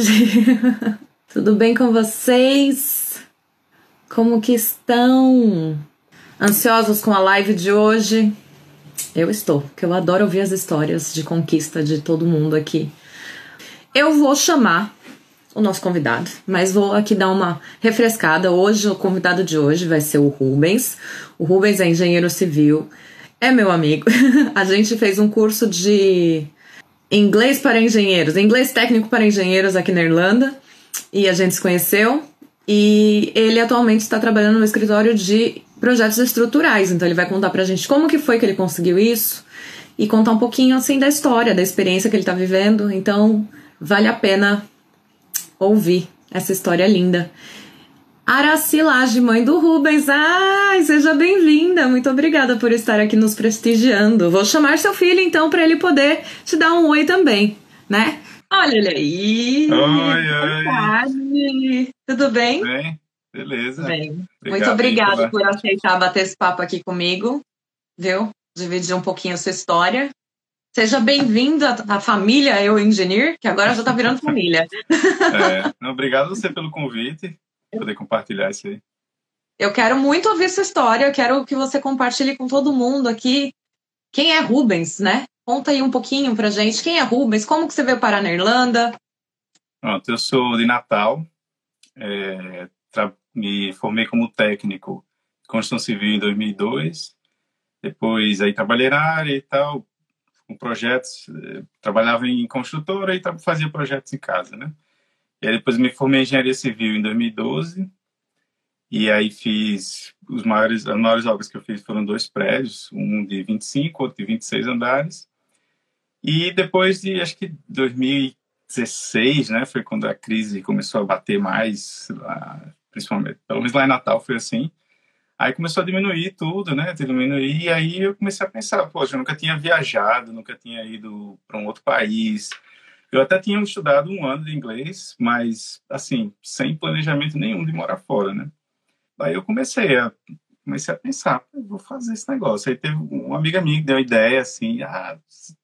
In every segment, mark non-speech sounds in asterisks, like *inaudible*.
tarde. *laughs* Tudo bem com vocês? Como que estão? Ansiosos com a live de hoje? Eu estou, porque eu adoro ouvir as histórias de conquista de todo mundo aqui. Eu vou chamar o nosso convidado, mas vou aqui dar uma refrescada. Hoje, o convidado de hoje vai ser o Rubens. O Rubens é engenheiro civil, é meu amigo. *laughs* A gente fez um curso de inglês para engenheiros, inglês técnico para engenheiros aqui na Irlanda, e a gente se conheceu. E ele atualmente está trabalhando no escritório de projetos estruturais, então ele vai contar pra gente como que foi que ele conseguiu isso e contar um pouquinho assim da história, da experiência que ele está vivendo. Então, vale a pena ouvir essa história linda. Aracilage, mãe do Rubens. Ai, seja bem-vinda. Muito obrigada por estar aqui nos prestigiando. Vou chamar seu filho então para ele poder te dar um oi também, né? Olha ele aí. Oi, oi. Tudo bem? Bem, beleza. Bem. Obrigado, Muito obrigada por aceitar bater esse papo aqui comigo, viu? Dividir um pouquinho a sua história. Seja bem-vindo à família Eu Engineer, que agora já está virando *laughs* família. É, obrigado você pelo convite poder compartilhar isso aí. Eu quero muito ouvir essa história, eu quero que você compartilhe com todo mundo aqui. Quem é Rubens, né? Conta aí um pouquinho pra gente. Quem é Rubens? Como que você veio parar na Irlanda? Pronto, eu sou de Natal. É, me formei como técnico construção civil em 2002. Depois aí trabalhei na área e tal, com projetos. É, trabalhava em construtora e fazia projetos em casa, né? E aí depois me formei em engenharia civil em 2012. E aí fiz os maiores, as maiores obras que eu fiz foram dois prédios, um de 25, outro de 26 andares. E depois de, acho que 2016, né, foi quando a crise começou a bater mais, lá, principalmente, pelo menos lá em Natal foi assim. Aí começou a diminuir tudo, né, diminuir, e aí eu comecei a pensar, poxa, eu nunca tinha viajado, nunca tinha ido para um outro país, eu até tinha estudado um ano de inglês, mas, assim, sem planejamento nenhum de morar fora, né? Aí eu comecei a, comecei a pensar, vou fazer esse negócio. Aí teve uma amiga minha que deu a ideia, assim, ah,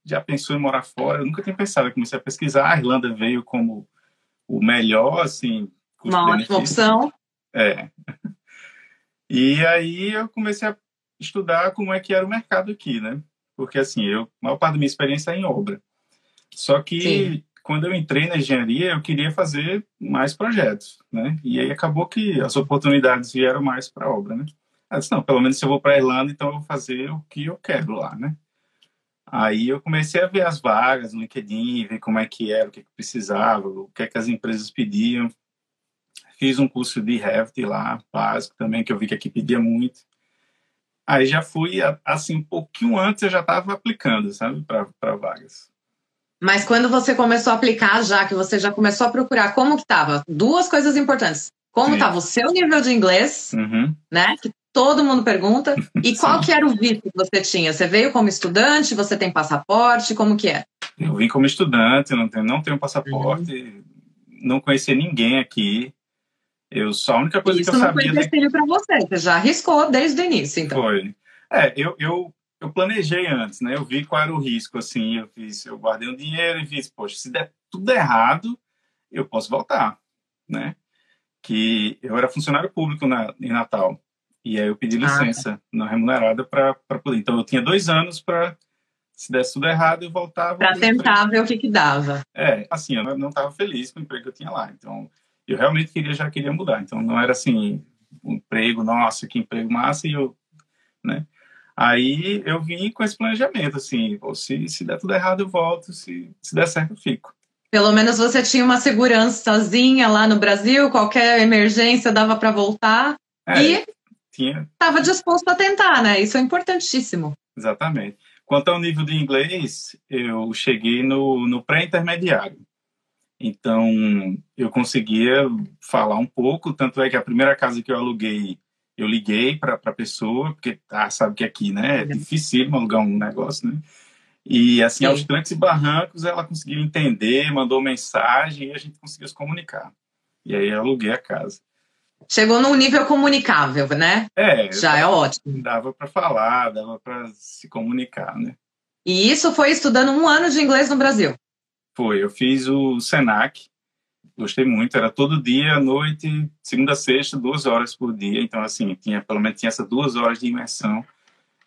já pensou em morar fora? Eu nunca tinha pensado, eu comecei a pesquisar, a Irlanda veio como o melhor, assim... Uma ótima opção. É. E aí eu comecei a estudar como é que era o mercado aqui, né? Porque, assim, eu, a maior parte da minha experiência é em obra. Só que Sim. quando eu entrei na engenharia, eu queria fazer mais projetos, né? E aí acabou que as oportunidades vieram mais para a obra, né? Eu disse, não, pelo menos se eu vou para a Irlanda, então eu vou fazer o que eu quero lá, né? Aí eu comecei a ver as vagas no LinkedIn, ver como é que era, o que, que precisava, o que é que as empresas pediam. Fiz um curso de Revit lá, básico também, que eu vi que aqui pedia muito. Aí já fui, assim, um pouquinho antes eu já estava aplicando, sabe, para vagas. Mas quando você começou a aplicar, já que você já começou a procurar, como que estava? Duas coisas importantes. Como estava o seu nível de inglês, uhum. né? Que todo mundo pergunta. E *laughs* qual que era o visto que você tinha? Você veio como estudante? Você tem passaporte? Como que é? Eu vim como estudante, não tenho, não tenho passaporte, uhum. não conhecia ninguém aqui. Eu só a única coisa Isso que eu sabia. Isso não foi empecilho para você, você já arriscou desde o início, então. Foi. É, eu, eu eu planejei antes, né? Eu vi qual era o risco, assim, eu fiz, eu guardei um dinheiro e fiz, poxa, se der tudo errado, eu posso voltar, né? Que eu era funcionário público na, em Natal e aí eu pedi licença ah, não remunerada para poder. Então eu tinha dois anos para se desse tudo errado eu voltava. Para tentar ver o que que dava. É, assim, eu não estava feliz com o emprego que eu tinha lá, então eu realmente queria já queria mudar. Então não era assim um emprego, nossa, que emprego massa e eu, né? Aí eu vim com esse planejamento, assim, se, se der tudo errado eu volto, se, se der certo eu fico. Pelo menos você tinha uma segurançazinha lá no Brasil, qualquer emergência dava para voltar é, e estava disposto a tentar, né? Isso é importantíssimo. Exatamente. Quanto ao nível de inglês, eu cheguei no, no pré-intermediário. Então, eu conseguia falar um pouco, tanto é que a primeira casa que eu aluguei eu liguei para a pessoa, porque ah, sabe que aqui né, é difícil alugar um negócio, né? E assim, Sim. aos trancos e barrancos, ela conseguiu entender, mandou mensagem e a gente conseguiu se comunicar. E aí eu aluguei a casa. Chegou num nível comunicável, né? É. Já é ótimo. Dava para falar, dava para se comunicar, né? E isso foi estudando um ano de inglês no Brasil? Foi, eu fiz o SENAC, Gostei muito. Era todo dia, à noite, segunda a sexta, duas horas por dia. Então, assim, tinha pelo menos tinha essas duas horas de imersão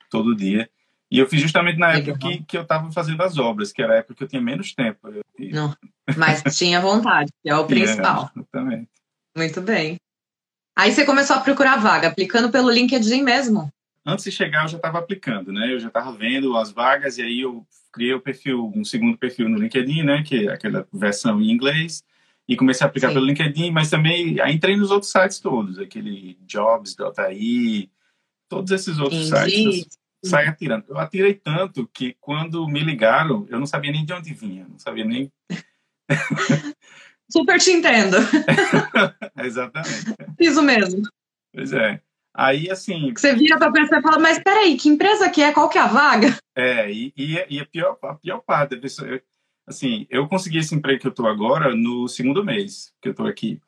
todo dia. E eu fiz justamente na época que, que eu estava fazendo as obras, que era a época que eu tinha menos tempo. Não, mas tinha vontade, que é o *laughs* principal. É, exatamente. Muito bem. Aí você começou a procurar vaga, aplicando pelo LinkedIn mesmo? Antes de chegar, eu já estava aplicando, né? Eu já estava vendo as vagas e aí eu criei o perfil, um segundo perfil no LinkedIn, né? Que é aquela versão em inglês. E comecei a aplicar Sim. pelo LinkedIn, mas também aí entrei nos outros sites todos, aquele Jobs.ai, todos esses outros Entendi. sites. Sai atirando. Eu atirei tanto que quando me ligaram, eu não sabia nem de onde vinha, não sabia nem. *laughs* Super te entendo. *laughs* Exatamente. Fiz o mesmo. Pois é. Aí, assim. Você vira para pensar e fala, mas peraí, que empresa que é? Qual que é a vaga? É, e, e, e a, pior, a pior parte, a pessoa, assim, eu consegui esse emprego que eu estou agora no segundo mês que eu estou aqui.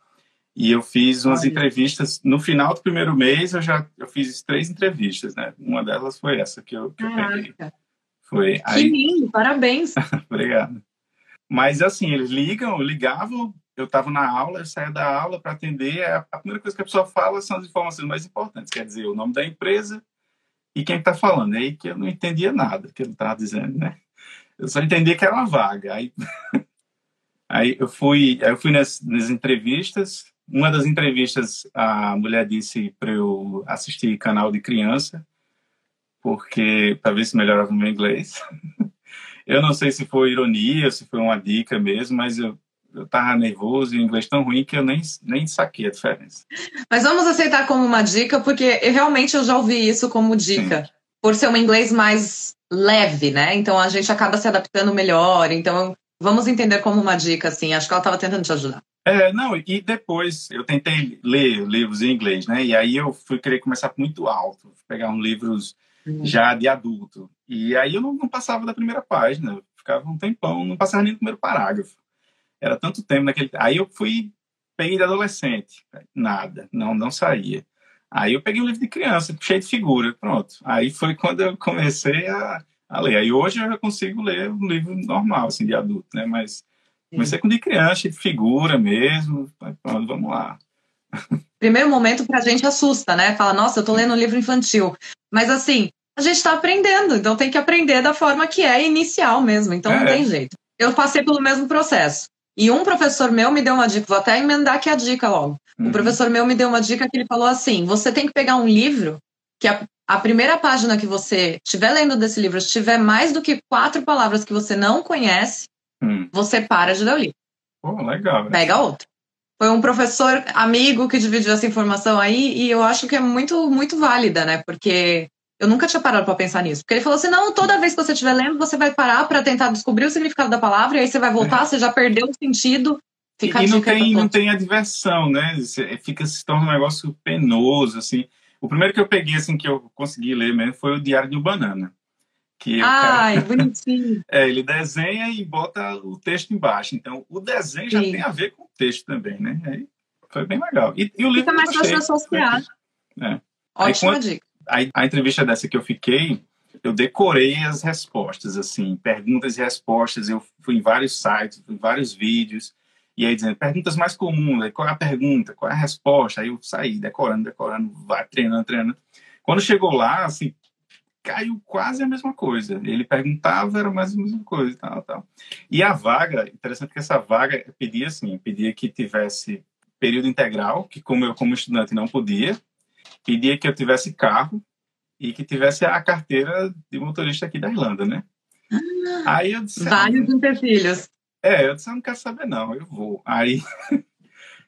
E eu fiz umas entrevistas. No final do primeiro mês, eu já eu fiz três entrevistas, né? Uma delas foi essa que eu, que eu peguei. Foi, que aí... lindo, parabéns. *laughs* Obrigado. Mas assim, eles ligam, ligavam, eu estava na aula, eu saía da aula para atender. A, a primeira coisa que a pessoa fala são as informações mais importantes, quer dizer, o nome da empresa e quem está falando. É aí que eu não entendia nada que ele estava dizendo, né? Eu só entendia que era uma vaga. Aí, *laughs* aí eu fui, eu fui nas, nas entrevistas. Uma das entrevistas, a mulher disse para eu assistir canal de criança, porque para ver se melhorava o meu inglês. *laughs* Eu não sei se foi ironia, se foi uma dica mesmo, mas eu, eu tava nervoso e o inglês tão ruim que eu nem, nem saquei a diferença. Mas vamos aceitar como uma dica, porque eu, realmente eu já ouvi isso como dica. Sim. Por ser um inglês mais leve, né? Então a gente acaba se adaptando melhor. Então vamos entender como uma dica, assim. Acho que ela estava tentando te ajudar. É, não, e depois eu tentei ler livros em inglês, né? E aí eu fui querer começar muito alto, pegar uns livros uhum. já de adulto. E aí eu não, não, passava da primeira página, ficava um tempão, não passava nem do primeiro parágrafo. Era tanto tempo naquele. Aí eu fui, peguei de adolescente, nada, não, não saía. Aí eu peguei um livro de criança, cheio de figura, pronto. Aí foi quando eu comecei a, a ler. Aí hoje eu já consigo ler um livro normal, assim, de adulto, né? Mas comecei com de criança, cheio de figura mesmo. Pronto, vamos lá. *laughs* Primeiro momento pra gente assusta, né? Fala, nossa, eu tô lendo um livro infantil. Mas assim, a gente está aprendendo, então tem que aprender da forma que é inicial mesmo, então é. não tem jeito. Eu passei pelo mesmo processo. E um professor meu me deu uma dica, vou até emendar aqui a dica logo. Uhum. Um professor meu me deu uma dica que ele falou assim: você tem que pegar um livro que a, a primeira página que você estiver lendo desse livro tiver mais do que quatro palavras que você não conhece, uhum. você para de ler o livro. Pô, legal. Pega outro. Foi um professor amigo que dividiu essa informação aí e eu acho que é muito, muito válida, né? Porque eu nunca tinha parado para pensar nisso. Porque ele falou assim: não, toda vez que você estiver lendo, você vai parar para tentar descobrir o significado da palavra, e aí você vai voltar, é. você já perdeu o sentido. Fica e, e não, tem, não tem a diversão, né? Fica, se torna um negócio penoso, assim. O primeiro que eu peguei, assim, que eu consegui ler mesmo foi o Diário de um Banana. Que Ai, cara... *laughs* bonitinho. é, ele desenha e bota o texto embaixo. Então, o desenho já Sim. tem a ver com o texto também, né? Aí foi bem legal. E, e o livro Fica mais fácil associar. É. Ótima quando... dica a, a entrevista dessa que eu fiquei, eu decorei as respostas, assim, perguntas e respostas. Eu fui em vários sites, fui em vários vídeos, e aí dizendo perguntas mais comuns, qual é a pergunta, qual é a resposta. Aí eu saí decorando, decorando, vai, treinando, treinando. Quando chegou lá, assim, caiu quase a mesma coisa. Ele perguntava, era mais a mesma coisa, tal, tal. E a vaga, interessante que essa vaga pedia assim, pedia que tivesse período integral, que como eu como estudante não podia, pedia que eu tivesse carro e que tivesse a carteira de motorista aqui da Irlanda, né? Ah, Aí eu disse... Vários empecilhos. É, eu disse, eu não quero saber não, eu vou. Aí *laughs*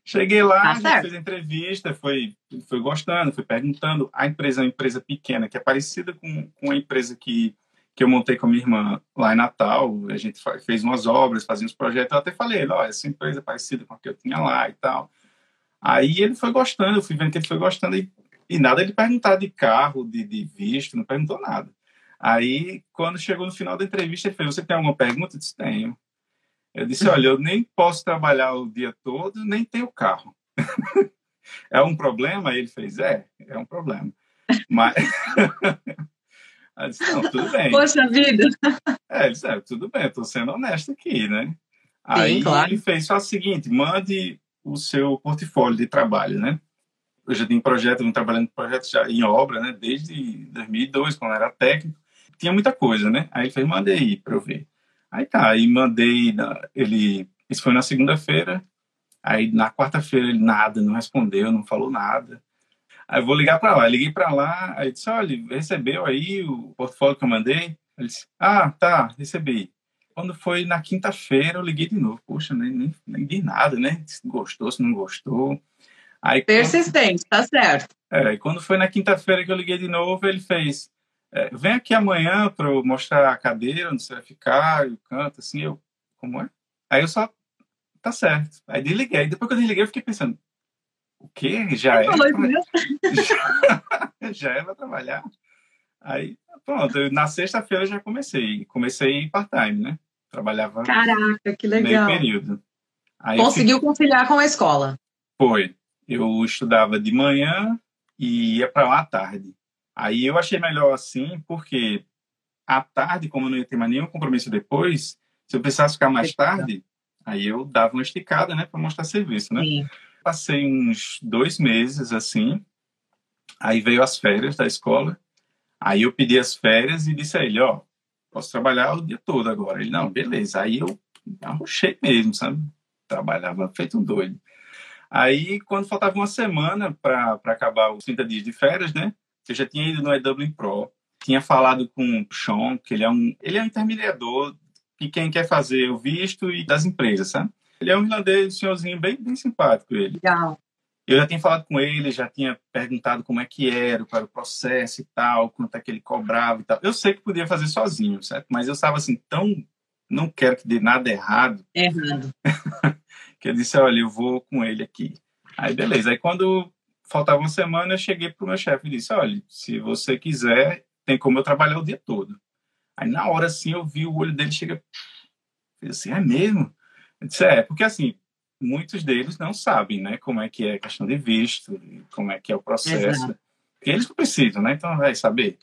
cheguei lá, tá fiz entrevista, foi, foi gostando, foi perguntando. A empresa é uma empresa pequena, que é parecida com, com a empresa que, que eu montei com a minha irmã lá em Natal. A gente fez umas obras, fazia uns projetos. Eu até falei, olha, essa empresa é parecida com a que eu tinha lá e tal. Aí ele foi gostando, eu fui vendo que ele foi gostando e e nada de perguntar de carro, de, de visto, não perguntou nada. Aí, quando chegou no final da entrevista, ele fez: Você tem alguma pergunta? Eu disse: Tenho. Eu disse: Olha, eu nem posso trabalhar o dia todo, nem tenho carro. *laughs* é um problema? Ele fez: É, é um problema. Mas. *laughs* eu disse: Não, tudo bem. Poxa vida! É, ele disse: é, Tudo bem, estou sendo honesto aqui, né? Aí claro. ele fez só o seguinte: mande o seu portfólio de trabalho, né? Eu já tenho projeto, vim trabalhando em projetos já em obra, né? Desde 2002, quando era técnico. Tinha muita coisa, né? Aí ele fez, mandei aí para eu ver. Aí tá, aí mandei, ele, isso foi na segunda-feira, aí na quarta-feira ele nada, não respondeu, não falou nada. Aí eu vou ligar para lá, eu liguei para lá, aí disse, olha, recebeu aí o portfólio que eu mandei? Ele disse, ah, tá, recebi. Quando foi na quinta-feira, eu liguei de novo. Poxa, nem, nem, nem nada, né? Se gostou, se não gostou. Aí, Persistente, quando... tá certo. É, e quando foi na quinta-feira que eu liguei de novo, ele fez: é, vem aqui amanhã para eu mostrar a cadeira onde você vai ficar, o canto, assim, eu, como é? Aí eu só, tá certo. Aí desliguei. Depois que eu desliguei, eu fiquei pensando: o quê? Já é? Já, *laughs* já é para trabalhar? Aí, pronto, na sexta-feira já comecei. Comecei part-time, né? Trabalhava. Caraca, que legal. Meio período. Aí Conseguiu fiquei... conciliar com a escola? Foi. Eu estudava de manhã e ia para lá à tarde. Aí eu achei melhor assim, porque à tarde, como eu não ia ter mais nenhum compromisso depois, se eu precisasse ficar mais tarde, aí eu dava uma esticada, né, para mostrar serviço, né? Sim. Passei uns dois meses assim, aí veio as férias da escola, aí eu pedi as férias e disse a ele, ó, posso trabalhar o dia todo agora. Ele, não, beleza. Aí eu arrochei mesmo, sabe? Trabalhava feito um doido. Aí, quando faltava uma semana para acabar os 30 dias de férias, né? Eu já tinha ido no EW Pro, tinha falado com o Sean, que ele é um, ele é um intermediador de quem quer fazer o visto e das empresas, sabe? Ele é um irlandês, um senhorzinho bem, bem simpático, ele. Legal. Eu já tinha falado com ele, já tinha perguntado como é que era, qual era o processo e tal, quanto é que ele cobrava e tal. Eu sei que podia fazer sozinho, certo? Mas eu estava assim, tão. Não quero que dê nada errado. Errado. *laughs* que eu disse, olha, eu vou com ele aqui. Aí, beleza. Aí, quando faltava uma semana, eu cheguei pro meu chefe e disse, olha, se você quiser, tem como eu trabalhar o dia todo. Aí, na hora, assim, eu vi o olho dele chega... Eu disse, é mesmo? Eu disse, é, porque, assim, muitos deles não sabem, né, como é que é a questão de visto, como é que é o processo. Exato. Eles precisam, né? Então, vai saber.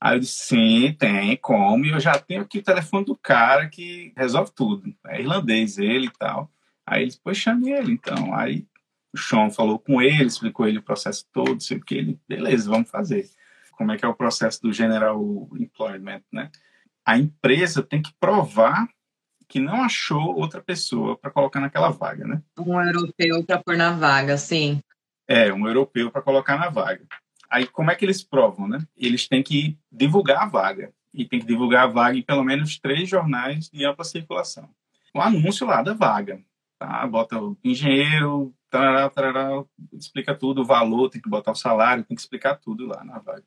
Aí eu disse, sim, tem como. E eu já tenho aqui o telefone do cara que resolve tudo. É irlandês ele e tal. Aí ele, pois chame ele, então. Aí o Sean falou com ele, explicou ele o processo todo, sei o que, ele, beleza, vamos fazer. Como é que é o processo do General Employment, né? A empresa tem que provar que não achou outra pessoa para colocar naquela vaga, né? Um europeu para pôr na vaga, sim. É, um europeu para colocar na vaga. Aí como é que eles provam, né? Eles têm que divulgar a vaga e tem que divulgar a vaga em pelo menos três jornais de ampla circulação. O anúncio lá da vaga tá? Bota o engenheiro, tarará, tarará, explica tudo, o valor, tem que botar o salário, tem que explicar tudo lá na vaga.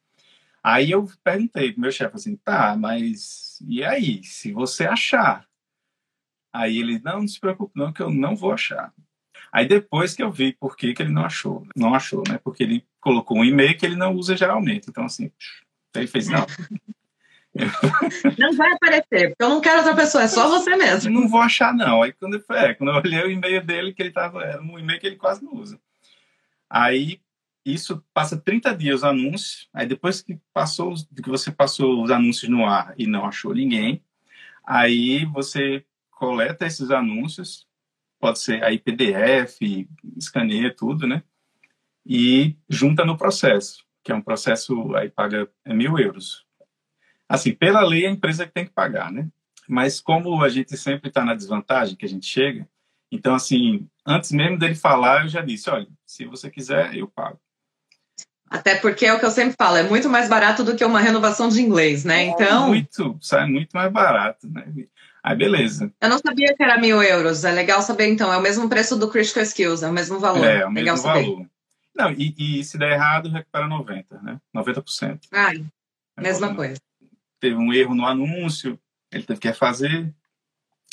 Aí eu perguntei pro meu chefe assim, tá, mas e aí, se você achar? Aí ele, não, não se preocupe não, que eu não vou achar. Aí depois que eu vi por que, que ele não achou, não achou, né? Porque ele colocou um e-mail que ele não usa geralmente. Então, assim, ele fez, não, Não vai aparecer, porque eu não quero outra pessoa, é só você mesmo. Não vou achar, não. Aí quando, é, quando eu olhei o e-mail dele, que ele tava, era um e-mail que ele quase não usa. Aí isso passa 30 dias o anúncio, aí depois que passou, que você passou os anúncios no ar e não achou ninguém, aí você coleta esses anúncios, pode ser aí PDF, escaneia tudo, né? E junta no processo, que é um processo aí paga é mil euros Assim, pela lei, a empresa que tem que pagar, né? Mas como a gente sempre está na desvantagem que a gente chega, então, assim, antes mesmo dele falar, eu já disse, olha, se você quiser, eu pago. Até porque é o que eu sempre falo, é muito mais barato do que uma renovação de inglês, né? Então. Muito, sai muito mais barato, né? Aí, beleza. Eu não sabia que era mil euros. É legal saber, então. É o mesmo preço do Critical Skills, é o mesmo valor. É, é o legal mesmo saber. valor. Não, e, e, se der errado, recupera 90, né? 90%. Ah, é mesma coisa teve um erro no anúncio, ele teve que refazer,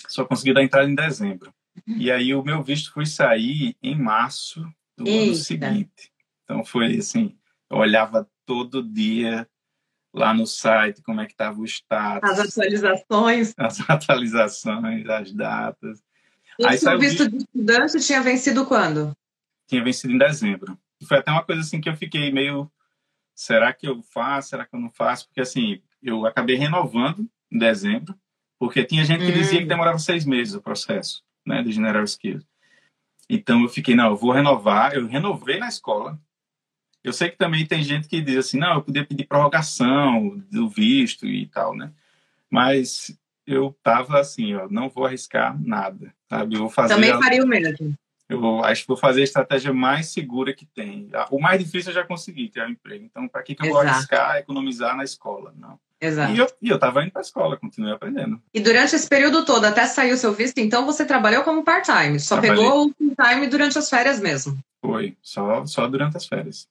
só conseguiu dar entrada em dezembro. Uhum. E aí o meu visto foi sair em março do Eita. ano seguinte. Então foi assim, eu olhava todo dia lá no site como é que estava o status. As atualizações. *laughs* As atualizações, as datas. E aí, o visto de estudante tinha vencido quando? Tinha vencido em dezembro. Foi até uma coisa assim que eu fiquei meio será que eu faço, será que eu não faço? Porque assim, eu acabei renovando em dezembro, Porque tinha gente que hum. dizia que demorava seis meses o processo, né, de General Skills. Então eu fiquei, não, eu vou renovar. Eu renovei na escola. Eu sei que também tem gente que diz assim, não, eu podia pedir prorrogação do visto e tal, né? Mas eu tava assim, ó, não vou arriscar nada, sabe? Eu vou fazer. Também faria o mesmo. Eu acho que vou fazer a estratégia mais segura que tem. O mais difícil eu já consegui ter um emprego. Então, para que, que eu Exato. vou arriscar economizar na escola? Não. Exato. E eu, e eu tava indo para a escola, continuei aprendendo. E durante esse período todo, até sair o seu visto, então você trabalhou como part-time, só Trabalhei. pegou o full-time durante as férias mesmo? Foi, só, só durante as férias.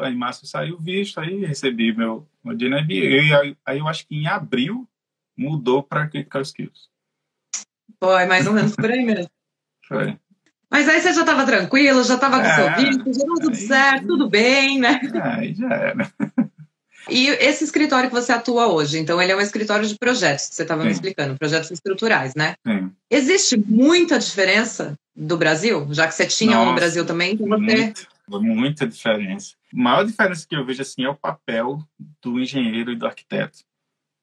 Aí em março saiu o visto, aí recebi meu, meu DNB, e aí, aí eu acho que em abril mudou para Critical Skills. Foi, mais ou menos por aí mesmo. *laughs* Foi. Mas aí você já estava tranquilo, já estava com é, seu visto, já estava tudo aí, certo, tudo bem, né? Aí já era. E esse escritório que você atua hoje, então ele é um escritório de projetos, que você estava me explicando, projetos estruturais, né? Sim. Existe muita diferença do Brasil, já que você tinha Nossa, um no Brasil também, então você... Muita, muita diferença. A maior diferença que eu vejo, assim, é o papel do engenheiro e do arquiteto,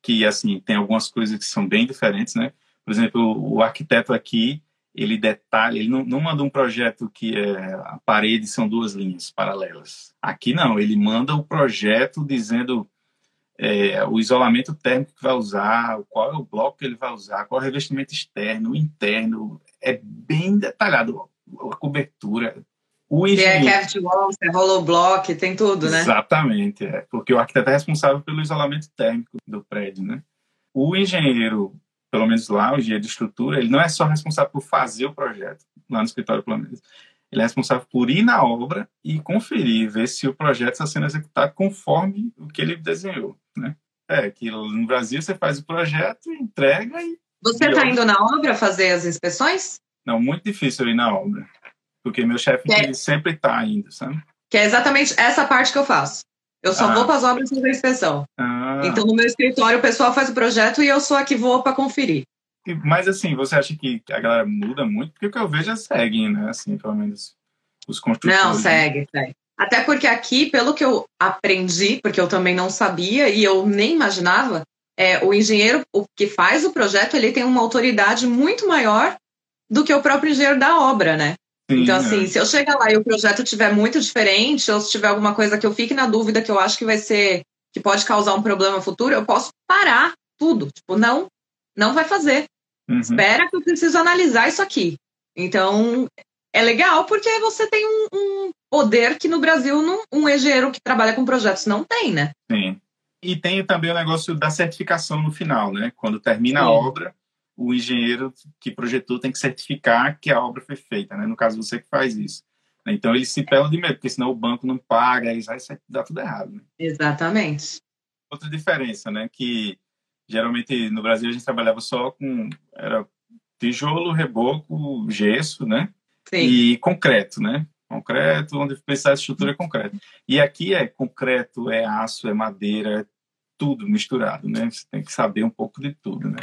que, assim, tem algumas coisas que são bem diferentes, né? Por exemplo, o arquiteto aqui, ele detalha, ele não, não manda um projeto que é, a parede são duas linhas paralelas. Aqui não, ele manda o projeto dizendo é, o isolamento térmico que vai usar, qual é o bloco que ele vai usar, qual é o revestimento externo, interno, é bem detalhado a cobertura. O engenheiro... Tem a cavity wall, tem tem tudo, né? Exatamente, é, porque o arquiteto é responsável pelo isolamento térmico do prédio, né? O engenheiro pelo menos lá, o engenheiro de estrutura, ele não é só responsável por fazer o projeto lá no escritório Planejamento. Ele é responsável por ir na obra e conferir, ver se o projeto está sendo executado conforme o que ele desenhou, né? É, que no Brasil você faz o projeto, entrega e... Você está indo na obra fazer as inspeções? Não, muito difícil ir na obra. Porque meu chefe é. sempre está indo, sabe? Que é exatamente essa parte que eu faço. Eu só ah. vou para as obras fazer inspeção. Ah. Então, no meu escritório, o pessoal faz o projeto e eu sou a que vou para conferir. Mas, assim, você acha que a galera muda muito? Porque o que eu vejo é seguem, né? Assim, pelo menos os construtores. Não, segue, segue. Até porque aqui, pelo que eu aprendi, porque eu também não sabia e eu nem imaginava, é, o engenheiro o que faz o projeto, ele tem uma autoridade muito maior do que o próprio engenheiro da obra, né? Sim, então, assim, é. se eu chegar lá e o projeto tiver muito diferente, ou se tiver alguma coisa que eu fique na dúvida que eu acho que vai ser, que pode causar um problema futuro, eu posso parar tudo. Tipo, não, não vai fazer. Uhum. Espera que eu preciso analisar isso aqui. Então, é legal porque você tem um, um poder que no Brasil não, um engenheiro que trabalha com projetos não tem, né? Sim. E tem também o negócio da certificação no final, né? Quando termina Sim. a obra, o engenheiro que projetou tem que certificar que a obra foi feita, né? No caso, você que faz isso. Então, eles se pelam de medo, porque senão o banco não paga, aí vai dar tudo errado. Né? Exatamente. Outra diferença, né? Que geralmente no Brasil a gente trabalhava só com era tijolo, reboco, gesso, né? Sim. E concreto, né? Concreto, onde precisar de estrutura é concreto. E aqui é concreto, é aço, é madeira, é tudo misturado, né? Você tem que saber um pouco de tudo, né?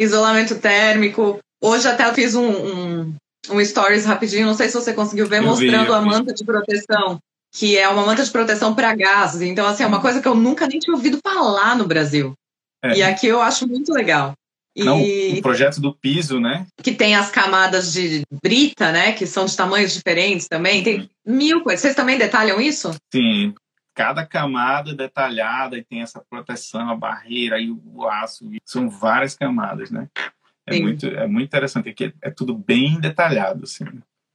Isolamento térmico. Hoje até eu fiz um, um, um stories rapidinho, não sei se você conseguiu ver, eu mostrando vi, a manta de proteção, que é uma manta de proteção para gases. Então, assim, é uma coisa que eu nunca nem tinha ouvido falar no Brasil. É. E aqui eu acho muito legal. E Não, o projeto do piso, né? Que tem as camadas de brita, né? Que são de tamanhos diferentes também. Tem mil coisas. Vocês também detalham isso? Sim cada camada detalhada e tem essa proteção, a barreira e o aço. São várias camadas, né? É muito, é muito interessante, que é tudo bem detalhado, assim.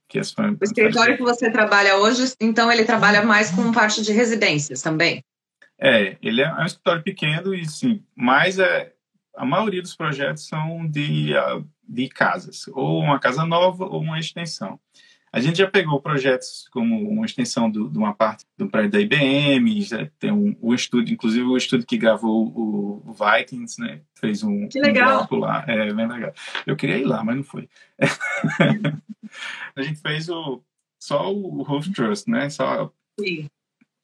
Que as, o escritório que você trabalha hoje, então ele trabalha mais com parte de residências também? É, ele é um escritório pequeno e sim, mas é, a maioria dos projetos são de, ah, de casas, ou uma casa nova ou uma extensão. A gente já pegou projetos como uma extensão do, de uma parte do prédio da IBM, já tem um, um estúdio, inclusive o estúdio que gravou o, o Vikings, né? Fez um, que legal. um lá. É bem legal. Eu queria ir lá, mas não foi. *laughs* a gente fez o, só o Roof Trust, né? Só Sim.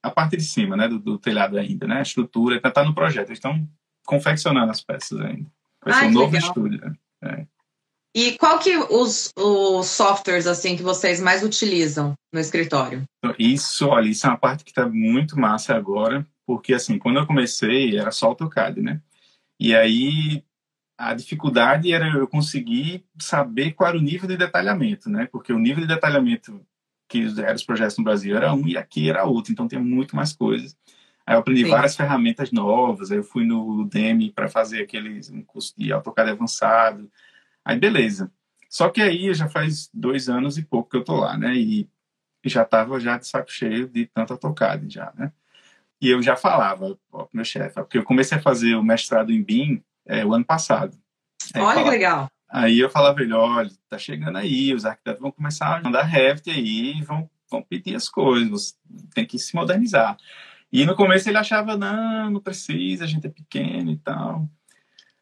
a parte de cima, né? Do, do telhado ainda, né? A estrutura, está tá no projeto. Eles estão confeccionando as peças ainda. Vai ser um novo legal. estúdio, né? É. E qual que os, os softwares assim que vocês mais utilizam no escritório? Isso, olha, isso é uma parte que está muito massa agora, porque assim, quando eu comecei era só AutoCAD, né? E aí a dificuldade era eu conseguir saber qual era o nível de detalhamento, né? Porque o nível de detalhamento que eram os projetos no Brasil era um e aqui era outro, então tem muito mais coisas. Aí eu aprendi Sim. várias ferramentas novas, aí eu fui no Udemy para fazer aqueles um curso de AutoCAD avançado. Aí beleza. Só que aí já faz dois anos e pouco que eu tô lá, né? E já tava já de saco cheio de tanto AutoCAD já, né? E eu já falava ó, pro meu chefe, porque eu comecei a fazer o mestrado em BIM é, o ano passado. Aí olha falava, que legal. Aí eu falava ele, olha, tá chegando aí, os arquitetos vão começar a mandar Revit aí, vão, vão pedir as coisas, tem que se modernizar. E no começo ele achava, não, não precisa, a gente é pequeno e tal.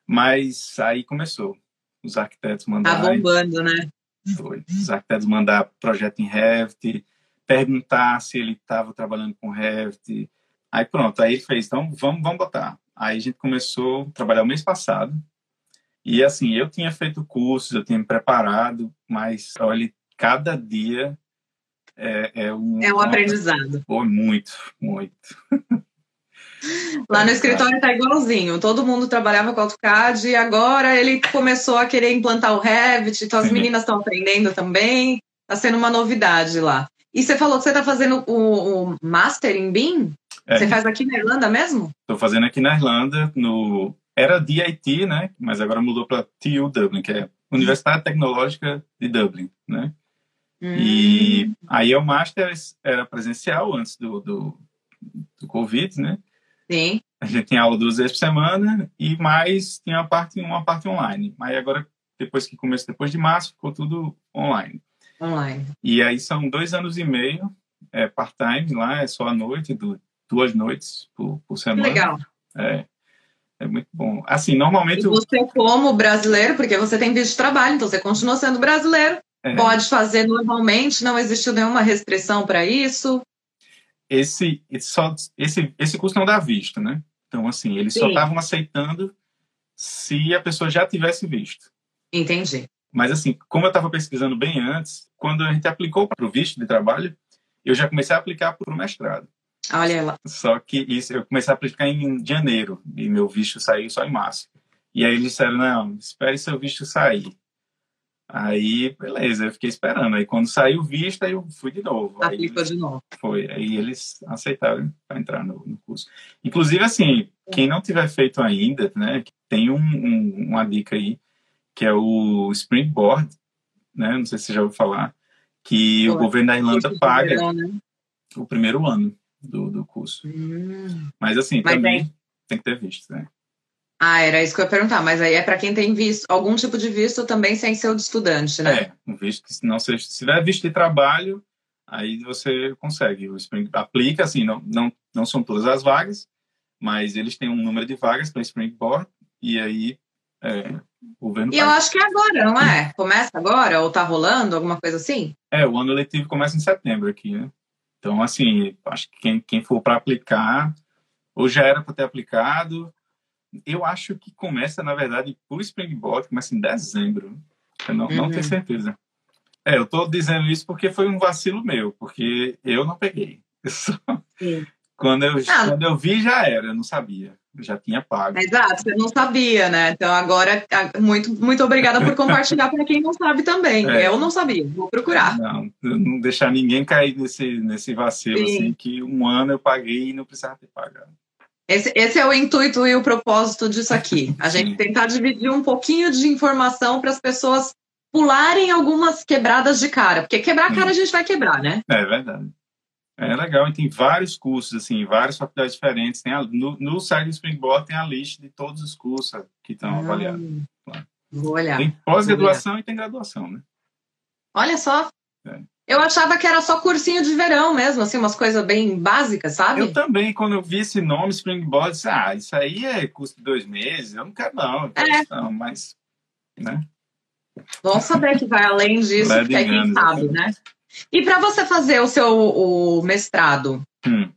Mas aí começou. Os arquitetos mandaram. Tá bombando, né? Foi. Os arquitetos mandar projeto em Revit, perguntar se ele estava trabalhando com Revit. Aí pronto, aí ele fez, então vamos, vamos botar. Aí a gente começou a trabalhar o mês passado. E assim, eu tinha feito cursos, eu tinha me preparado, mas olha, cada dia é, é um, é um aprendizado. Foi muito, muito. *laughs* Lá no escritório tá igualzinho. Todo mundo trabalhava com AutoCAD e agora ele começou a querer implantar o Revit, então as Sim. meninas estão aprendendo também. Tá sendo uma novidade lá. E você falou que você tá fazendo o, o Master em BIM? É. Você faz aqui na Irlanda mesmo? Estou fazendo aqui na Irlanda, no era DIT, né? Mas agora mudou para TU Dublin, que é Universidade Tecnológica de Dublin, né? Hum. E aí o Master era presencial antes do, do, do Covid, né? Sim. A gente tinha aula duas vezes por semana e mais tinha uma parte, uma parte online. Aí agora, depois que começou, depois de março, ficou tudo online. Online. E aí são dois anos e meio, é part-time lá, é só à noite, duas noites por, por semana. Legal. É, é muito bom. Assim, normalmente... E você como brasileiro, porque você tem visto de trabalho, então você continua sendo brasileiro, é. pode fazer normalmente, não existiu nenhuma restrição para isso? Esse, só, esse, esse curso não dá visto, né? Então, assim, eles Sim. só estavam aceitando se a pessoa já tivesse visto. Entendi. Mas, assim, como eu estava pesquisando bem antes, quando a gente aplicou para o visto de trabalho, eu já comecei a aplicar para o mestrado. Olha lá. Só que isso eu comecei a aplicar em janeiro e meu visto saiu só em março. E aí eles disseram, não, espere seu visto sair. Aí, beleza, eu fiquei esperando. Aí quando saiu o visto, aí eu fui de novo. Aplicou de novo. Foi. Aí eles aceitaram para entrar no, no, curso. Inclusive, assim, quem não tiver feito ainda, né, tem um, um, uma dica aí, que é o Springboard, né? Não sei se você já ouviu falar, que Pô, o governo da Irlanda paga verão, né? o primeiro ano do, do curso. Hum. Mas assim, Mas também tem... tem que ter visto, né? Ah, era isso que eu ia perguntar, mas aí é para quem tem visto, algum tipo de visto também sem ser o de estudante, né? É, um visto que não seja, se tiver visto de trabalho, aí você consegue. O Spring aplica, assim, não, não, não são todas as vagas, mas eles têm um número de vagas para Springboard e aí é, o governo. E eu acho que é agora, não é? Começa agora ou tá rolando, alguma coisa assim? É, o ano letivo começa em setembro aqui, né? Então, assim, acho que quem, quem for para aplicar, ou já era para ter aplicado, eu acho que começa, na verdade, o Springboard, começa em dezembro. Eu não, uhum. não tenho uhum. certeza. É, eu estou dizendo isso porque foi um vacilo meu, porque eu não peguei. *laughs* Eu só... Quando eu, ah. quando eu vi, já era, eu não sabia. Eu já tinha pago. Exato, você não sabia, né? Então agora, muito, muito obrigada por compartilhar para quem não sabe também. É. Eu não sabia, vou procurar. Não, não deixar ninguém cair nesse, nesse vacilo, Sim. assim, que um ano eu paguei e não precisava ter pagado. Esse, esse, é o intuito e o propósito disso aqui. A gente tentar dividir um pouquinho de informação para as pessoas pularem algumas quebradas de cara. Porque quebrar a cara a gente vai quebrar, né? É verdade. É legal, e tem vários cursos, assim, várias faculdades diferentes. Tem a, no, no site do Springboard tem a lista de todos os cursos que estão ah, avaliados. Vou olhar. Tem pós-graduação e tem graduação, né? Olha só. É. Eu achava que era só cursinho de verão mesmo, assim, umas coisas bem básicas, sabe? Eu também, quando eu vi esse nome, Springboard, disse, ah, isso aí é custo de dois meses, eu não quero não, eu quero é. não mas, né? Vamos saber que vai além disso, porque aí quem sabe, né? E para você fazer o seu o mestrado, hum.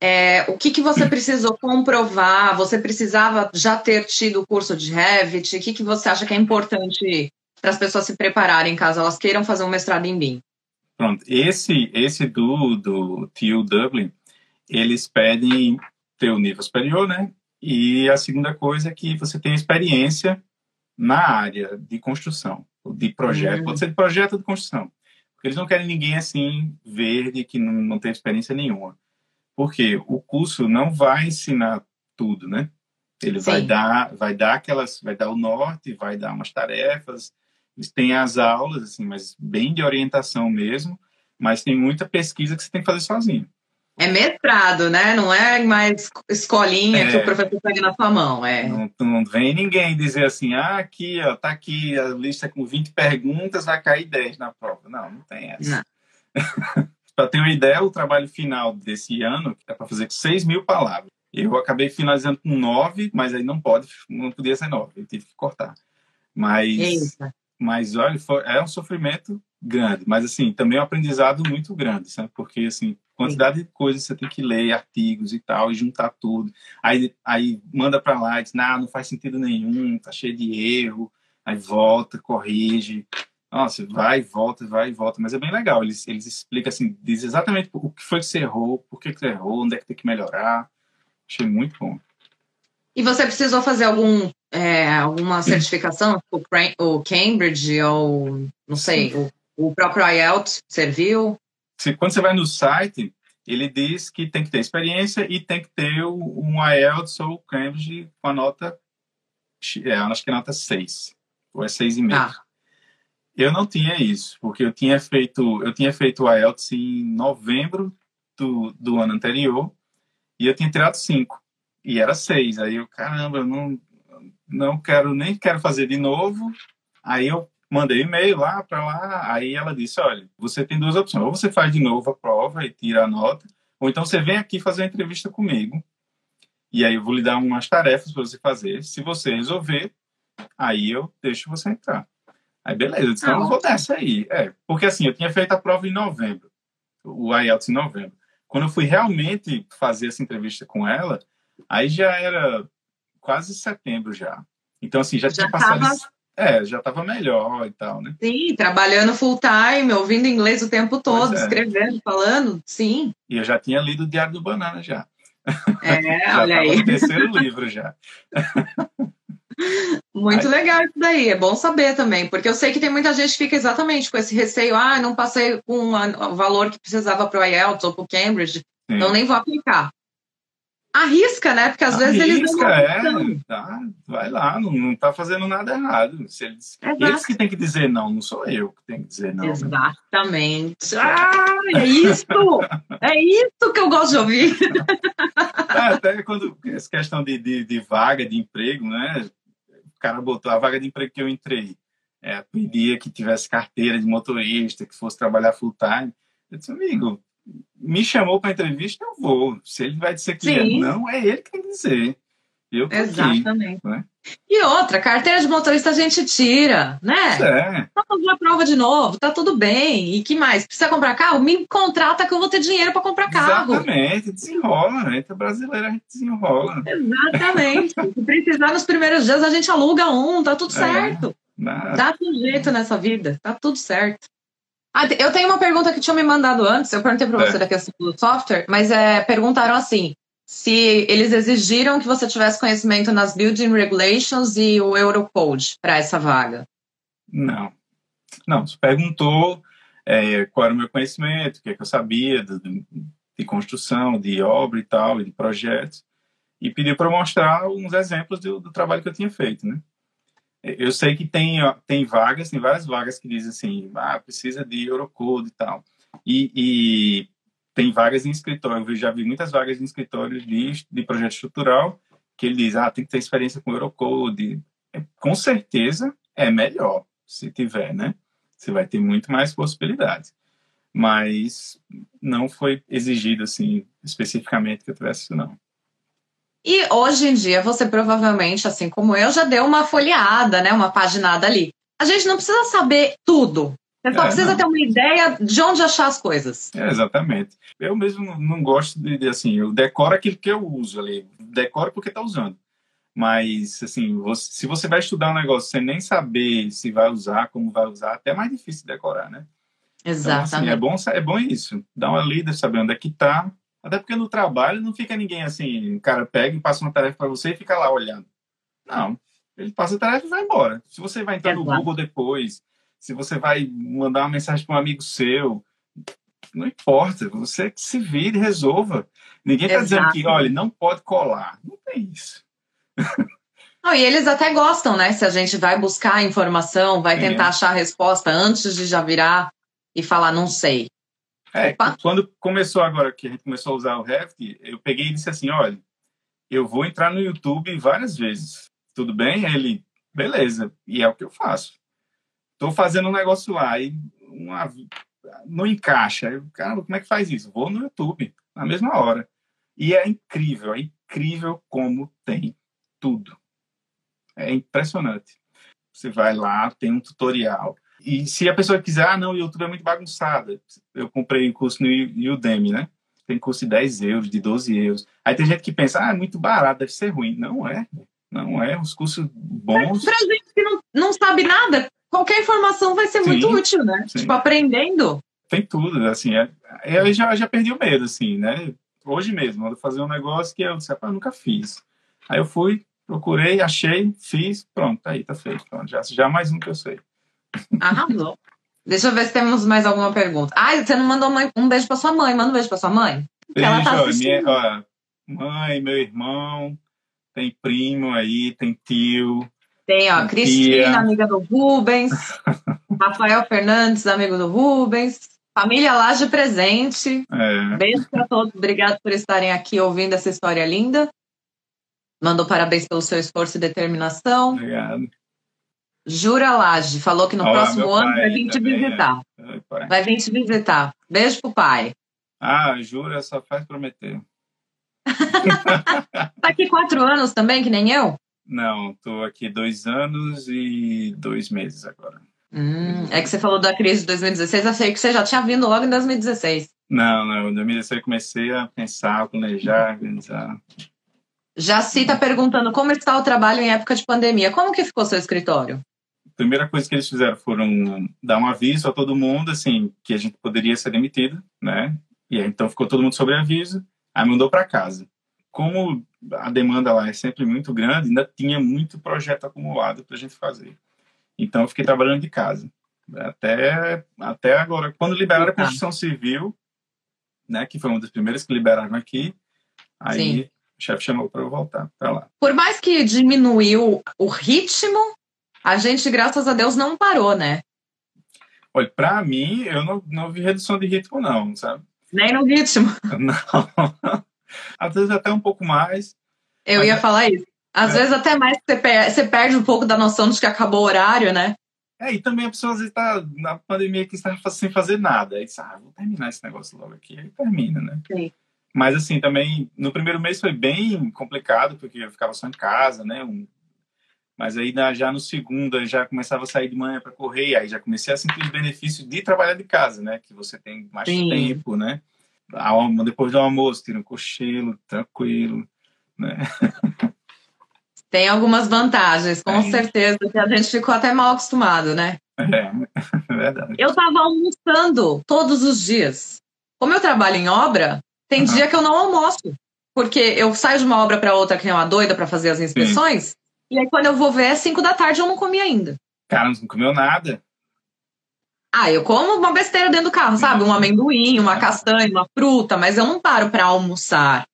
é, o que, que você precisou comprovar? Você precisava já ter tido o curso de Revit? O que, que você acha que é importante para as pessoas se prepararem caso elas queiram fazer um mestrado em BIM? Pronto, esse, esse do, do TU Dublin, eles pedem ter o nível superior, né? E a segunda coisa é que você tem experiência na área de construção, de projeto, uhum. pode ser de projeto de construção. Porque eles não querem ninguém assim, verde, que não, não tem experiência nenhuma. Porque o curso não vai ensinar tudo, né? Ele Sim. vai dar, vai dar aquelas, vai dar o norte, vai dar umas tarefas, tem as aulas, assim, mas bem de orientação mesmo, mas tem muita pesquisa que você tem que fazer sozinho. É mestrado, né? Não é mais escolinha é, que o professor pega na sua mão. É. Não, não vem ninguém dizer assim, ah, aqui, ó, tá aqui a lista com 20 perguntas, vai cair 10 na prova. Não, não tem essa. *laughs* para ter uma ideia, o trabalho final desse ano é para fazer 6 mil palavras. Eu acabei finalizando com 9, mas aí não pode, não podia ser 9, eu tive que cortar. Mas, Eita. Mas olha, é um sofrimento grande, mas assim, também é um aprendizado muito grande, sabe? Porque assim, quantidade Sim. de coisas você tem que ler, artigos e tal, e juntar tudo. Aí, aí manda para lá diz, nah, não faz sentido nenhum, tá cheio de erro. Aí volta, corrige. Nossa, vai, volta, vai volta. Mas é bem legal. Eles, eles explicam assim, diz exatamente o que foi que você errou, por que, que você errou, onde é que tem que melhorar. Achei muito bom. E você precisou fazer algum, é, alguma certificação? o Cambridge ou, não sei, o o próprio IELTS serviu? Se, quando você vai no site, ele diz que tem que ter experiência e tem que ter um IELTS ou Cambridge com a nota, é, acho que é nota 6, ou é 6,5. Ah. Eu não tinha isso, porque eu tinha feito, eu tinha feito o IELTS em novembro do, do ano anterior e eu tinha tirado 5 e era 6. Aí eu, caramba, eu não, não quero, nem quero fazer de novo. Aí eu mandei e-mail lá para lá, aí ela disse, olha, você tem duas opções, ou você faz de novo a prova e tira a nota, ou então você vem aqui fazer uma entrevista comigo, e aí eu vou lhe dar umas tarefas para você fazer, se você resolver, aí eu deixo você entrar. Aí beleza, eu disse, então eu vou dessa aí. É, porque assim, eu tinha feito a prova em novembro, o IELTS em novembro. Quando eu fui realmente fazer essa entrevista com ela, aí já era quase setembro já. Então, assim, já, já tinha passado... Tava é, já estava melhor e tal, né? Sim, trabalhando full time, ouvindo inglês o tempo todo, é. escrevendo, falando, sim. E eu já tinha lido o Diário do Banana já. É, *laughs* já olha aí. Terceiro livro já. *laughs* Muito aí. legal isso daí, é bom saber também, porque eu sei que tem muita gente que fica exatamente com esse receio, ah, não passei com o valor que precisava para o IELTS ou para o Cambridge, Sim. então nem vou aplicar arrisca, né? Porque às arrisca, vezes eles não. É, tá, vai lá, não, não tá fazendo nada errado. Se eles, eles que têm que dizer não, não sou eu que tenho que dizer não. Exatamente. Né? Ah, é isso! é isso que eu gosto de ouvir. É, até quando essa questão de, de, de, vaga de emprego, né? O cara botou a vaga de emprego que eu entrei. É, pedia que tivesse carteira de motorista, que fosse trabalhar full time. Eu disse, amigo, me chamou para entrevista, eu vou. Se ele vai dizer que é não, é ele que tem que dizer. Eu tô Exatamente. Aqui, né? E outra, carteira de motorista a gente tira, né? É. Fazendo a prova de novo, tá tudo bem. E que mais? Precisa comprar carro? Me contrata que eu vou ter dinheiro para comprar carro. Exatamente, desenrola, né? Então, brasileiro a gente desenrola. Exatamente. Se precisar nos primeiros dias, a gente aluga um, tá tudo é, certo. Nada. Dá um jeito nessa vida, tá tudo certo. Ah, eu tenho uma pergunta que tinham me mandado antes, eu perguntei para você é. da questão do software, mas é, perguntaram assim, se eles exigiram que você tivesse conhecimento nas Building Regulations e o Eurocode para essa vaga. Não. Não, você perguntou é, qual era o meu conhecimento, o que, é que eu sabia de, de, construção, de obra e tal, e de projetos, e pediu para mostrar uns exemplos do, do trabalho que eu tinha feito, né? Eu sei que tem, tem vagas, tem várias vagas que dizem assim, ah, precisa de Eurocode e tal. E, e tem vagas em escritório, eu já vi muitas vagas em escritórios de, de projeto estrutural que ele diz, ah, tem que ter experiência com Eurocode. É, com certeza é melhor, se tiver, né? Você vai ter muito mais possibilidades. Mas não foi exigido, assim, especificamente que eu tivesse isso, não. E hoje em dia você provavelmente, assim como eu, já deu uma folheada, né, uma paginada ali. A gente não precisa saber tudo. Você só é, precisa não. ter uma ideia de onde achar as coisas. É, exatamente. Eu mesmo não gosto de, de, assim, eu decoro aquilo que eu uso ali. Decoro porque está usando. Mas, assim, você, se você vai estudar um negócio sem nem saber se vai usar, como vai usar, até é mais difícil decorar, né? Exatamente. Então, assim, é, bom, é bom isso. Dar uma lida, saber onde é que está, até porque no trabalho não fica ninguém assim, o cara pega e passa uma tarefa para você e fica lá olhando. Não. ele passa a tarefa e vai embora. Se você vai entrar no Google depois, se você vai mandar uma mensagem para um amigo seu, não importa, você que se vire e resolva. Ninguém está dizendo que, olha, não pode colar. Não tem isso. Não, e eles até gostam, né? Se a gente vai buscar a informação, vai É. tentar achar a resposta antes de já virar e falar, não sei. É, Opa. quando começou agora, que a gente começou a usar o Revit, eu peguei e disse assim, olha, eu vou entrar no YouTube várias vezes. Tudo bem? Ele, beleza. E é o que eu faço. Estou fazendo um negócio lá e uma, não encaixa. Eu, cara, como é que faz isso? Vou no YouTube, na mesma hora. E é incrível, é incrível como tem tudo. É impressionante. Você vai lá, tem um tutorial. E se a pessoa quiser, ah, não, o YouTube é muito bagunçado. Eu comprei um curso no Udemy, né? Tem curso de 10 euros, de 12 euros. Aí tem gente que pensa, ah, é muito barato, deve ser ruim. Não é. Não é. Os cursos bons. Pra gente que não, não sabe nada, qualquer informação vai ser Sim, muito útil, né? sim. Tipo, aprendendo. Tem tudo, assim. É, eu já, já perdi o medo, assim, né? Hoje mesmo, eu fazer um negócio que eu disse, "Rapaz, nunca fiz. Aí eu fui, procurei, achei, fiz, pronto, aí tá feito. Pronto, já, já mais um que eu sei. Arrasou. Deixa eu ver se temos mais alguma pergunta. Ah, você não mandou um beijo pra sua mãe. Manda um beijo pra sua mãe. Porque ela tá Beijo, assistindo. minha- ó, mãe, meu irmão, tem primo aí, tem tio. Tem, ó, Tia. Cristina, amiga do Rubens. *laughs* Rafael Fernandes, amigo do Rubens. Família Laje presente. É, Beijo pra todos. Obrigado por estarem aqui ouvindo essa história linda. Mandou parabéns pelo seu esforço e determinação. obrigado. Jura Laje falou que no Ó, próximo ano vai vir te também, visitar. Pai. Vai vir te visitar. Beijo pro pai. Ah, jura, só faz prometer. *laughs* Tá aqui quatro anos também, que nem eu? Não, tô aqui dois anos e dois meses agora. Hum, é que você falou da crise de 2016, eu sei que você já tinha vindo logo em 2016. Não, não, em 2016 eu comecei a pensar, a planejar, organizar. Jaci tá perguntando como está o trabalho em época de pandemia. Como que ficou seu escritório? Primeira coisa que eles fizeram foram dar um aviso a todo mundo, assim, que a gente poderia ser demitido, né? E aí, então ficou todo mundo sobre aviso, aí mandou para casa. Como a demanda lá é sempre muito grande, ainda tinha muito projeto acumulado para a gente fazer. Então eu fiquei trabalhando de casa até até agora. Quando liberaram a Tá. construção civil, né, que foi uma das primeiras que liberaram aqui, aí Sim. o chefe chamou para eu voltar para lá. Por mais que diminuiu o ritmo, a gente, graças a Deus, não parou, né? Olha, para mim, eu não, não vi redução de ritmo não, sabe? Nem no ritmo. *laughs* Não. Às vezes até um pouco mais. Eu ia é- falar isso. Às é. vezes até mais você per- você perde um pouco da noção de que acabou o horário, né? É, e também a pessoa às vezes está na pandemia que está sem fazer nada. Aí diz, ah, vou terminar esse negócio logo aqui. Aí termina, né? Sim. Mas assim, também, no primeiro mês foi bem complicado, porque eu ficava só em casa, né? Um- Mas aí já no segundo, eu já começava a sair de manhã para correr, aí já comecei a sentir os benefícios de trabalhar de casa, né? Que você tem mais Sim. tempo, né? Depois do almoço, tira um cochilo, tranquilo, né? *laughs* Tem algumas vantagens, com Tem. certeza, que a gente ficou até mal acostumado, né? É, *laughs* é verdade. Eu tava almoçando todos os dias. Como eu trabalho em obra, tem Aham. dia que eu não almoço. Porque eu saio de uma obra para outra que nem uma doida para fazer as inspeções. E aí, quando eu vou ver, é 5 da tarde eu não comi ainda. Cara, não comeu nada. Ah, eu como uma besteira dentro do carro, sabe? Um amendoim, uma castanha, uma fruta, mas eu não paro para almoçar.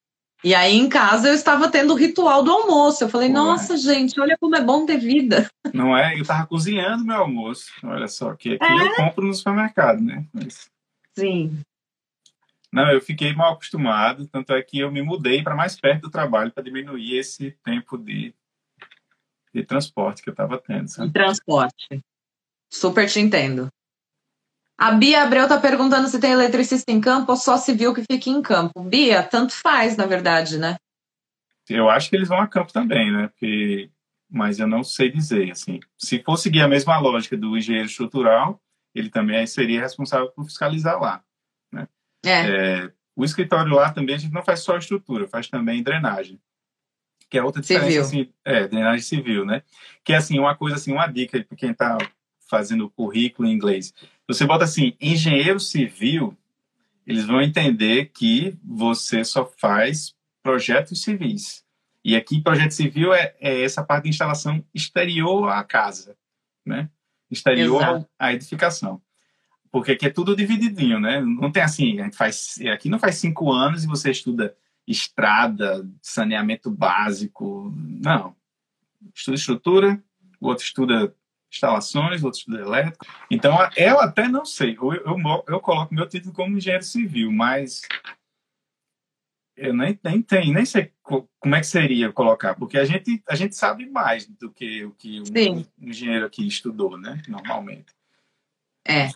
E aí, em casa, eu estava tendo o ritual do almoço. Eu falei, Ué. nossa, gente, olha como é bom ter vida. Não é? Eu tava cozinhando meu almoço. Olha só, que aqui É? eu compro no supermercado, né? Mas, Sim. não, eu fiquei mal acostumado, tanto é que eu me mudei para mais perto do trabalho para diminuir esse tempo de, de transporte que eu tava tendo, de sabe? transporte. Super te entendo. A Bia Abreu tá perguntando se tem eletricista em campo ou só civil que fica em campo. Bia, tanto faz, na verdade, né? Eu acho que eles vão a campo também, né? Porque, mas eu não sei dizer, assim. Se for seguir a mesma lógica do engenheiro estrutural, ele também seria responsável por fiscalizar lá. É. É, o escritório lá também a gente não faz só estrutura, faz também drenagem. Que é outra diferença, Civil. assim, é, drenagem civil, né? Que é assim, uma coisa assim, uma dica para quem está fazendo currículo em inglês. Você bota assim, engenheiro civil, eles vão entender que você só faz projetos civis. E aqui, projeto civil é, é essa parte de instalação exterior à casa, né? Exterior Exato. à edificação. Porque aqui é tudo divididinho, né? Não tem assim, a gente faz, aqui não faz cinco anos e você estuda estrada, saneamento básico, não. Estuda estrutura, o outro estuda instalações, o outro estuda elétrico. Então, eu até não sei, eu, eu, eu coloco meu título como engenheiro civil, mas eu nem, nem tenho, nem sei como é que seria colocar, porque a gente, a gente sabe mais do que o que um, um engenheiro aqui estudou, né? Normalmente. É.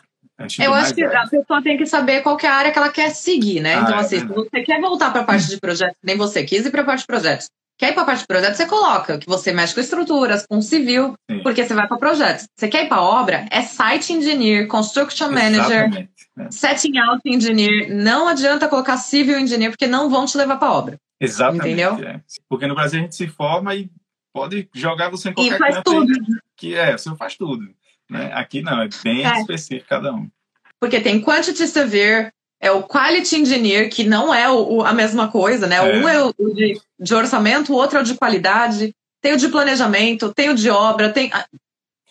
Eu acho que a pessoa tem que saber qual que é a área que ela quer seguir, né? Ah, então, é assim, se você quer voltar para a parte de projetos, nem você quis ir para a parte de projetos. Quer ir para a parte de projetos, você coloca que você mexe com estruturas, com civil, Sim. porque você vai para projetos. Você quer ir para obra, é site engineer, construction manager, Exatamente. É. setting out engineer. Não adianta colocar civil engineer, porque não vão te levar para obra. Exatamente. Entendeu? É. Porque no Brasil a gente se forma e pode jogar você em qualquer E faz tudo. Que é, você faz tudo. Né? Aqui não, é bem é. específico cada um. Porque tem quantity severe, é o quality engineer, que não é o, a mesma coisa, né? É. Um é o de, de orçamento, o outro é o de qualidade, tem o de planejamento, tem o de obra, tem.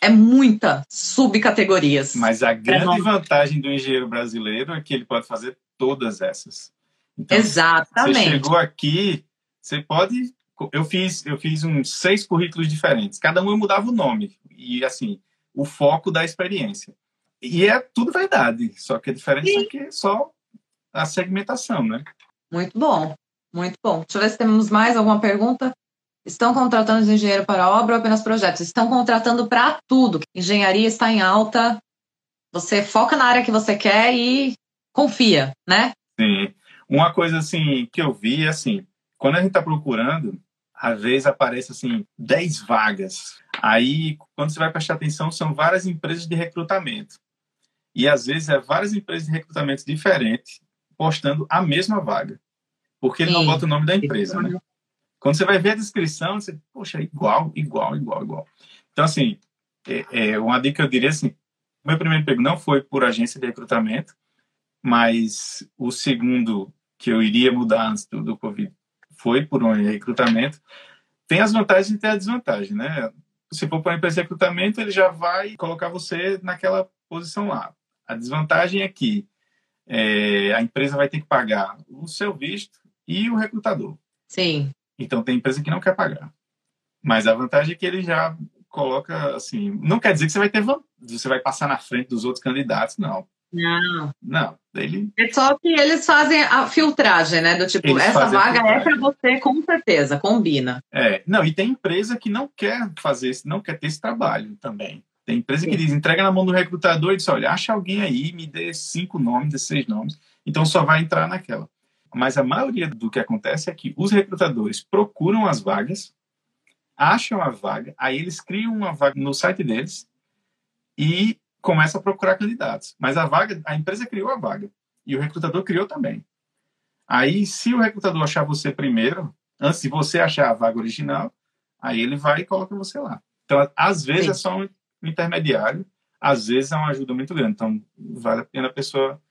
É muita subcategorias. Mas a grande é vantagem do engenheiro brasileiro é que ele pode fazer todas essas. Então, Exatamente. Você chegou aqui, você pode. Eu fiz, eu fiz uns seis currículos diferentes. Cada um eu mudava o nome. E assim, o foco da experiência. E é tudo verdade, só que a diferença Sim. é que é só a segmentação, né? Muito bom, muito bom. Deixa eu ver se temos mais alguma pergunta. Estão contratando engenheiro para obra ou apenas projetos? Estão contratando para tudo. Engenharia está em alta. Você foca na área que você quer e confia, né? Sim. Uma coisa assim que eu vi é assim, quando a gente está procurando, às vezes aparece assim 10 vagas. Aí, quando você vai prestar atenção, são várias empresas de recrutamento. E às vezes é várias empresas de recrutamento diferentes postando a mesma vaga. Porque ele Sim. não bota o nome da empresa, né? Quando você vai ver a descrição, você, poxa, é igual, igual, igual, igual. Então, assim, é, é uma dica que eu diria assim, meu primeiro emprego não foi por agência de recrutamento, mas o segundo que eu iria mudar antes do, do Covid foi por um recrutamento. Tem as vantagens e tem a desvantagem, né? Se for para uma empresa de recrutamento, ele já vai colocar você naquela posição lá. A desvantagem é que é, a empresa vai ter que pagar o seu visto e o recrutador. Sim. Então tem empresa que não quer pagar. Mas a vantagem é que ele já coloca assim, não quer dizer que você vai ter você vai passar na frente dos outros candidatos, não. Não. Não, ele É só que eles fazem a filtragem, né, do tipo, eles essa vaga é para você com certeza, combina. É, não, e tem empresa que não quer fazer, não quer ter esse trabalho também. Tem empresa que diz, entrega na mão do recrutador e diz, olha, acha alguém aí, me dê cinco nomes, dê seis nomes, então só vai entrar naquela. Mas a maioria do que acontece é que os recrutadores procuram as vagas, acham a vaga, aí eles criam uma vaga no site deles e começam a procurar candidatos. Mas a vaga, a empresa criou a vaga e o recrutador criou também. Aí, se o recrutador achar você primeiro, antes de você achar a vaga original, aí ele vai e coloca você lá. Então, às vezes Sim. é só um intermediário, às vezes é uma ajuda muito grande. Então, vale a pena a pessoa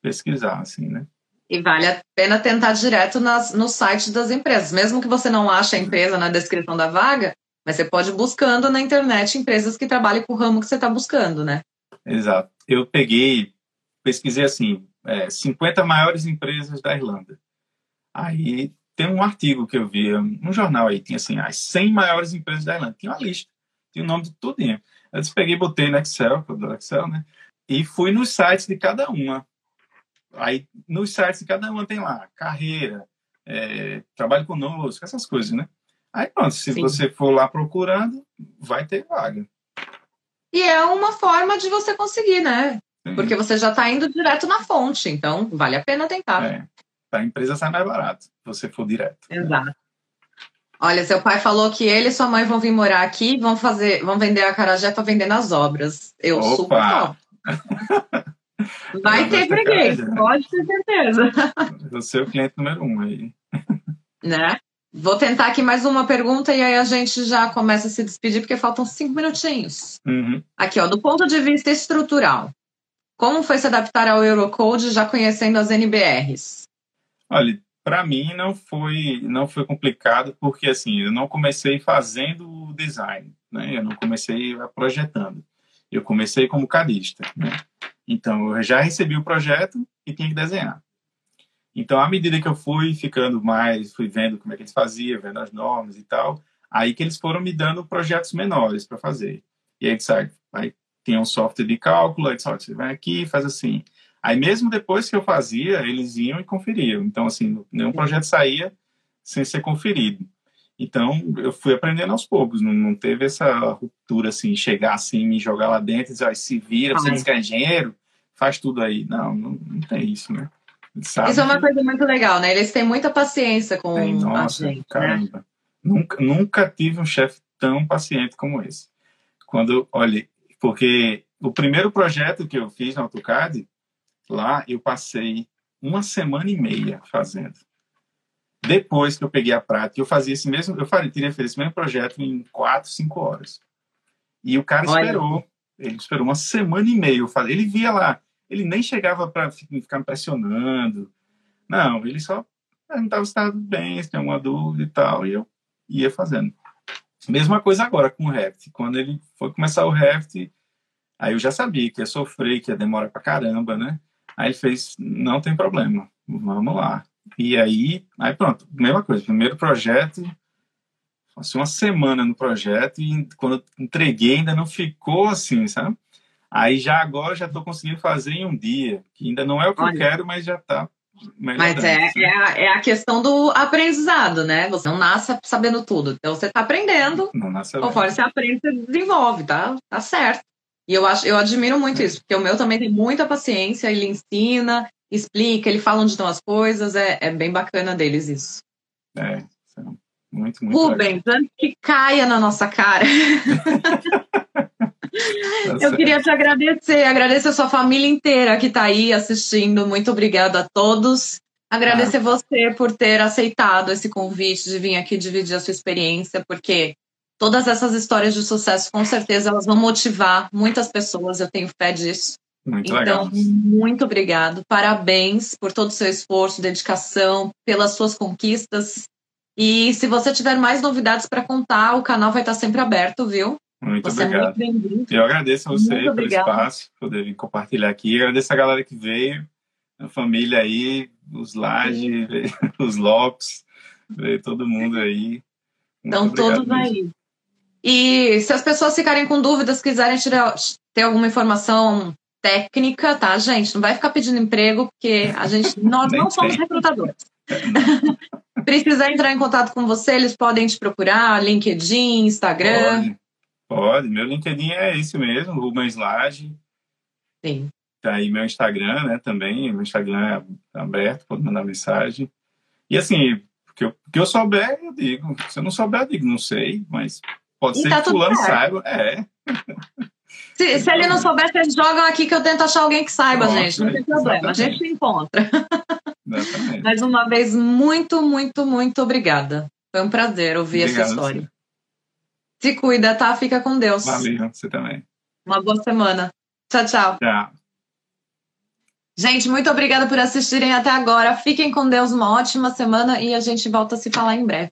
pesquisar, assim, né? E vale a pena tentar direto nas, no site das empresas. Mesmo que você não ache a empresa na descrição da vaga, mas você pode ir buscando na internet empresas que trabalhem com o ramo que você está buscando, né? Exato. Eu peguei, pesquisei assim, é, 50 maiores empresas da Irlanda. Aí tem um artigo que eu vi, um jornal aí, tinha assim, as 100 maiores empresas da Irlanda. Tinha uma lista, tinha o nome de tudinho. Eu peguei e botei no Excel, dou Excel, né? E fui nos sites de cada uma. Aí, nos sites de cada uma tem lá, carreira, é, trabalho conosco, essas coisas, né? Aí, pronto, se Sim. você for lá procurando, vai ter vaga. E é uma forma de você conseguir, né? Sim. Porque você já está indo direto na fonte, então vale a pena tentar. É. A empresa sai mais barato, se você for direto. Exato. Olha, seu pai falou que ele e sua mãe vão vir morar aqui, vão fazer, vão vender a carajé para vender nas obras. Eu Opa. super. *laughs* Vai ter freguês, pode ter certeza. Você é o cliente número um aí. Né? Vou tentar aqui mais uma pergunta e aí a gente já começa a se despedir, porque faltam cinco minutinhos. Uhum. Aqui, ó, do ponto de vista estrutural, como foi se adaptar ao Eurocode já conhecendo as NBRs? Olha, para mim não foi não foi complicado porque assim eu não comecei fazendo o design né eu não comecei projetando eu comecei como cadista né então eu já recebi o projeto e tinha que desenhar então à medida que eu fui ficando mais fui vendo como é que eles faziam vendo as normas e tal aí que eles foram me dando projetos menores para fazer e aí sabe aí tinha um software de cálculo aí disse, você vai aqui faz assim Aí mesmo depois que eu fazia, eles iam e conferiam. Então, assim, nenhum projeto saía sem ser conferido. Então, eu fui aprendendo aos poucos, não, não teve essa ruptura, assim, chegar assim, me jogar lá dentro e dizer, se vira, você diz que é engenheiro, faz tudo aí. Não, não, não tem isso, né? Sabe isso é uma coisa muito legal, né? Eles têm muita paciência com tem, nossa, a gente, né? caramba. Né? Nunca, nunca tive um chefe tão paciente como esse. Quando, olha, porque o primeiro projeto que eu fiz no AutoCAD, Lá eu passei uma semana e meia fazendo. Depois que eu peguei a prática, eu fazia esse mesmo, eu faria, teria feito esse mesmo projeto em quatro, cinco horas. E o cara Olha. esperou, ele esperou uma semana e meia. Eu falei, ele via lá, ele nem chegava para ficar me pressionando. Não, ele só perguntava se estava bem, se tinha alguma dúvida e tal, e eu ia fazendo. Mesma coisa agora com o Revit. Quando ele foi começar o Revit, aí eu já sabia que ia sofrer, que ia demorar pra caramba, né? Aí ele fez, não tem problema, vamos lá. E aí, aí pronto, mesma coisa, primeiro projeto, passei uma semana no projeto e quando entreguei ainda não ficou assim, sabe? Aí já agora já estou conseguindo fazer em um dia, que ainda não é o que Olha, eu quero, mas já está mas é, é a, é, a, questão do aprendizado, né? Você não nasce sabendo tudo. Então você está aprendendo. Não nasce Conforme você aprende, você desenvolve, tá? Tá certo. E eu acho, eu admiro muito isso, porque o meu também tem muita paciência, ele ensina, explica, ele fala onde estão as coisas, é, é bem bacana deles isso. É, muito, muito Rubens, legal. antes que caia na nossa cara. *laughs* Tá eu queria te agradecer, agradecer a sua família inteira que está aí assistindo. Muito obrigada a todos. Agradecer ah. você por ter aceitado esse convite de vir aqui dividir a sua experiência, porque todas essas histórias de sucesso, com certeza, elas vão motivar muitas pessoas, eu tenho fé disso. Muito então, legal. muito obrigado. Parabéns por todo o seu esforço, dedicação, pelas suas conquistas. E se você tiver mais novidades para contar, o canal vai estar sempre aberto, viu? Muito você obrigado. É muito Eu agradeço a você muito pelo obrigado. espaço, poder vir compartilhar aqui. Agradeço a galera que veio, a família aí, os Laje, *laughs* os Lopes, veio todo mundo aí. Muito Estão todos aí. E se as pessoas ficarem com dúvidas, quiserem tirar, ter alguma informação técnica, tá, gente? Não vai ficar pedindo emprego, porque a gente, *laughs* nós não somos recrutadores. *laughs* Precisar entrar em contato com você, eles podem te procurar, LinkedIn, Instagram. Pode, pode. meu LinkedIn é esse mesmo, Rubens Lage. Sim. Tá aí meu Instagram, né, também, meu Instagram é aberto, pode mandar mensagem. E assim, o que eu, que eu souber, eu digo. Se eu não souber, eu digo, não sei, mas Pode e ser tá que fulano saiba. É. Se, se, ele não souber, vocês jogam aqui que eu tento achar alguém que saiba, Nossa, gente. Não tem problema. Exatamente. A gente se encontra. Exatamente. Mais uma vez, muito, muito, muito obrigada. Foi um prazer ouvir Obrigado, essa história. Sim. Se cuida, tá? Fica com Deus. Valeu, você também. Uma boa semana. Tchau, tchau. Tchau. Gente, muito obrigada por assistirem até agora. Fiquem com Deus, uma ótima semana e a gente volta a se falar em breve.